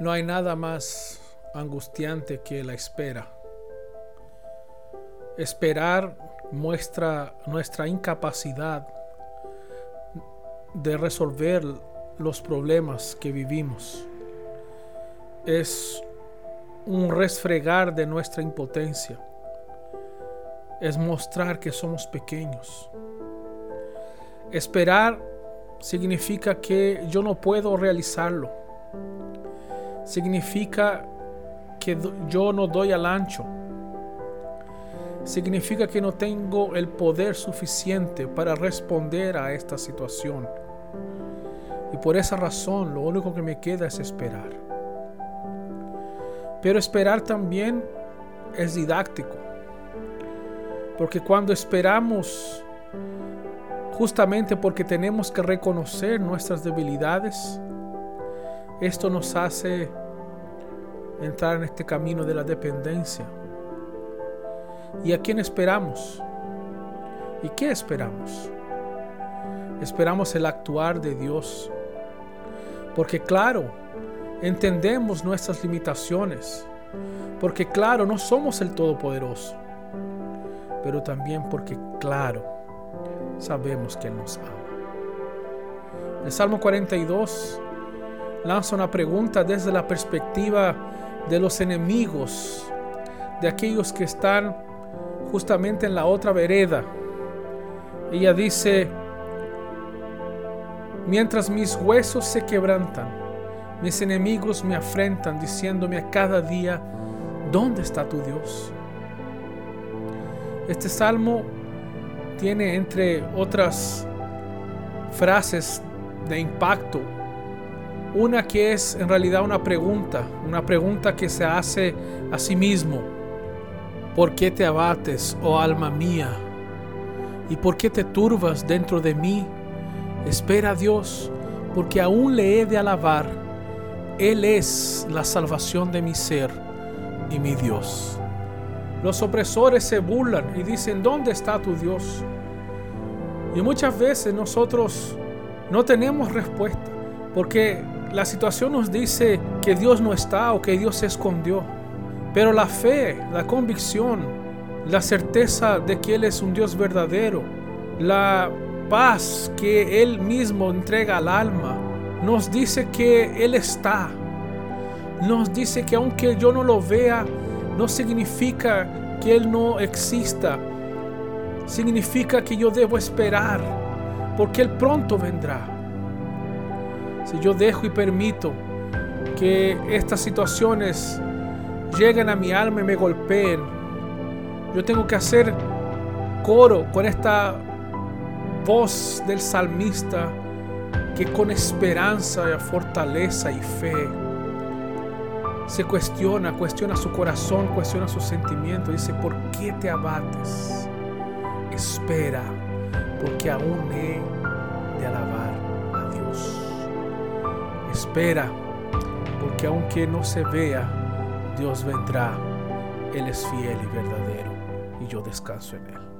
No hay nada más angustiante que la espera. Esperar muestra nuestra incapacidad de resolver los problemas que vivimos. Es un resfregar de nuestra impotencia. Es mostrar que somos pequeños. Esperar significa que yo no puedo realizarlo. Significa que yo no doy al ancho. Significa que no tengo el poder suficiente para responder a esta situación. Y por esa razón lo único que me queda es esperar. Pero esperar también es didáctico. Porque cuando esperamos, justamente porque tenemos que reconocer nuestras debilidades, esto nos hace entrar en este camino de la dependencia. ¿Y a quién esperamos? ¿Y qué esperamos? Esperamos el actuar de Dios porque claro, entendemos nuestras limitaciones. Porque claro, no somos el Todopoderoso. Pero también porque claro, sabemos que Él nos ama. El Salmo 42 lanza una pregunta desde la perspectiva de los enemigos, de aquellos que están justamente en la otra vereda. Ella dice, Mientras mis huesos se quebrantan, mis enemigos me afrentan diciéndome a cada día, ¿dónde está tu Dios? Este salmo tiene entre otras frases de impacto una que es en realidad una pregunta, una pregunta que se hace a sí mismo. ¿Por qué te abates, oh alma mía? ¿Y por qué te turbas dentro de mí? Espera a Dios, porque aún le he de alabar. Él es la salvación de mi ser y mi Dios. Los opresores se burlan y dicen, ¿dónde está tu Dios? Y muchas veces nosotros no tenemos respuesta, porque la situación nos dice que Dios no está o que Dios se escondió. Pero la fe, la convicción, la certeza de que Él es un Dios verdadero, la paz que Él mismo entrega al alma, nos dice que Él está. Nos dice que aunque yo no lo vea, no significa que Él no exista. Significa que yo debo esperar, porque Él pronto vendrá. Si yo dejo y permito que estas situaciones lleguen a mi alma y me golpeen, yo tengo que hacer coro con esta voz del salmista que con esperanza, fortaleza y fe se cuestiona, cuestiona su corazón, cuestiona su sentimiento. Dice, ¿por qué te abates? Espera, porque aún he de alabar a Dios. Espera, porque aunque no se vea, Dios vendrá. Él es fiel y verdadero y yo descanso en Él.